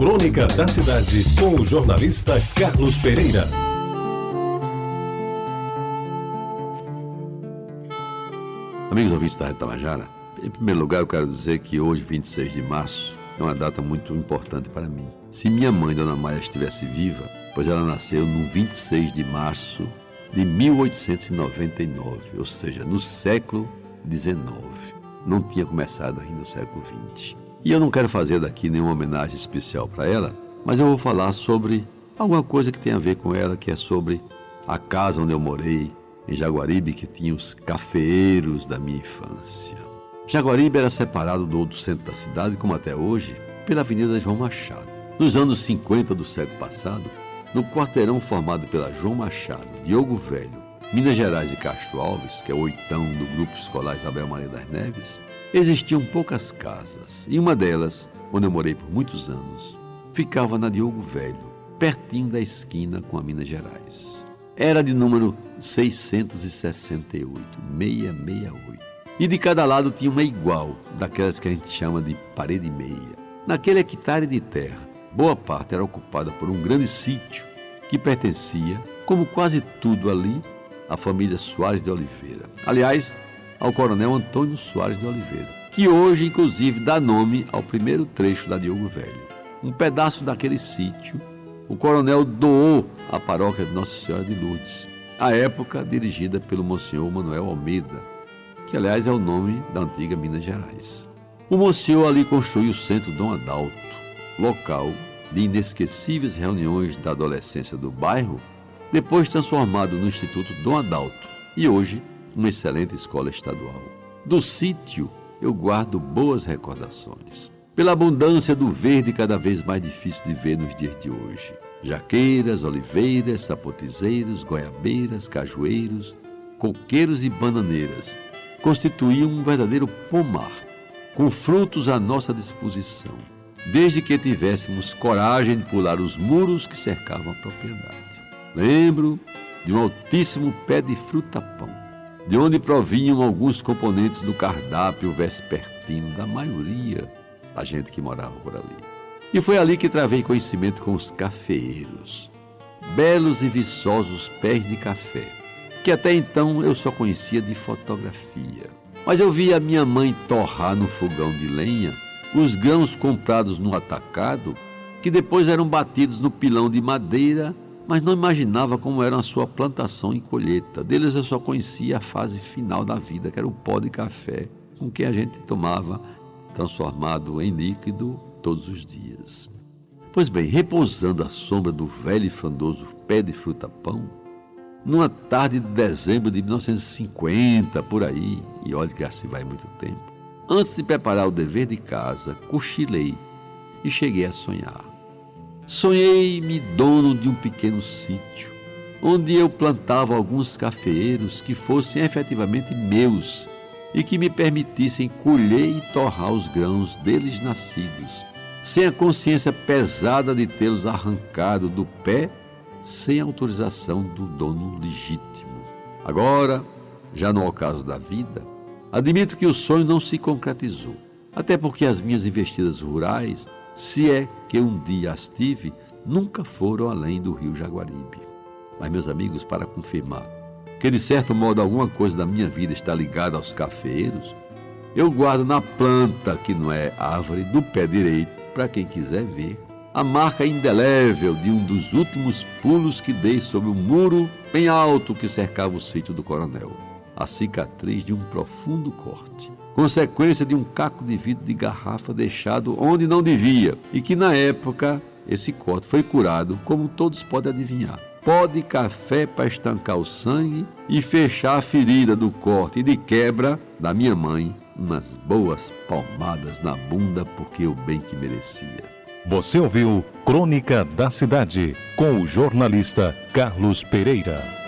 Crônica da Cidade, com o jornalista Carlos Pereira. Amigos ouvintes da Rede Tabajara, em primeiro lugar eu quero dizer que hoje, 26 de março, é uma data muito importante para mim. Se minha mãe, Dona Maia, estivesse viva, pois ela nasceu no 26 de março de 1899, ou seja, no século XIX. Não tinha começado ainda o século XX. E eu não quero fazer daqui nenhuma homenagem especial para ela, mas eu vou falar sobre alguma coisa que tem a ver com ela, que é sobre a casa onde eu morei, em Jaguaribe, que tinha os cafeeiros da minha infância. Jaguaribe era separado do outro centro da cidade, como até hoje, pela Avenida João Machado. Nos anos 50 do século passado, no quarteirão formado pela João Machado, Diogo Velho, Minas Gerais e Castro Alves, que é o oitão do Grupo Escolar Isabel Maria das Neves, existiam poucas casas, e uma delas, onde eu morei por muitos anos, ficava na Diogo Velho, pertinho da esquina com a Minas Gerais. Era de número 668, 668. E de cada lado tinha uma igual, daquelas que a gente chama de parede meia. Naquele hectare de terra, boa parte era ocupada por um grande sítio que pertencia, como quase tudo ali, à família Soares de Oliveira. Aliás, ao coronel Antônio Soares de Oliveira, que hoje, inclusive, dá nome ao primeiro trecho da Diogo Velho. Um pedaço daquele sítio, o coronel doou à paróquia de Nossa Senhora de Lourdes, à época dirigida pelo Monsenhor Manuel Almeida, que aliás é o nome da antiga Minas Gerais. O Monsenhor ali construiu o Centro Dom Adalto, local de inesquecíveis reuniões da adolescência do bairro, depois transformado no Instituto Dom Adalto e hoje uma excelente escola estadual. Do sítio eu guardo boas recordações. Pela abundância do verde cada vez mais difícil de ver nos dias de hoje. Jaqueiras, oliveiras, sapotizeiros, goiabeiras, cajueiros, coqueiros e bananeiras constituíam um verdadeiro pomar, com frutos à nossa disposição, desde que tivéssemos coragem de pular os muros que cercavam a propriedade. Lembro de um altíssimo pé de fruta-pão, de onde provinham alguns componentes do cardápio vespertino da maioria da gente que morava por ali. E foi ali que travei conhecimento com os cafeeiros, belos e viçosos pés de café, que até então eu só conhecia de fotografia. Mas eu via minha mãe torrar no fogão de lenha os grãos comprados no atacado, que depois eram batidos no pilão de madeira mas não imaginava como era a sua plantação e colheita. Deles eu só conhecia a fase final da vida, que era o pó de café, com que a gente tomava, transformado em líquido, todos os dias. Pois bem, repousando à sombra do velho e frondoso pé de fruta-pão, numa tarde de dezembro de 1950, por aí, e olha que assim vai muito tempo, antes de preparar o dever de casa, cochilei e cheguei a sonhar. Sonhei-me dono de um pequeno sítio, onde eu plantava alguns cafeeiros que fossem efetivamente meus e que me permitissem colher e torrar os grãos deles nascidos, sem a consciência pesada de tê-los arrancado do pé sem autorização do dono legítimo. Agora, já no ocaso da vida, admito que o sonho não se concretizou, até porque as minhas investidas rurais se é que um dia as tive, nunca foram além do rio Jaguaribe. Mas, meus amigos, para confirmar que de certo modo alguma coisa da minha vida está ligada aos cafeeiros, eu guardo na planta, que não é árvore, do pé direito, para quem quiser ver, a marca indelével de um dos últimos pulos que dei sobre o muro bem alto que cercava o sítio do coronel. A cicatriz de um profundo corte consequência de um caco de vidro de garrafa deixado onde não devia e que na época esse corte foi curado, como todos podem adivinhar. Pó de café para estancar o sangue e fechar a ferida do corte e de quebra da minha mãe, umas boas palmadas na bunda porque o bem que merecia. Você ouviu Crônica da Cidade com o jornalista Carlos Pereira.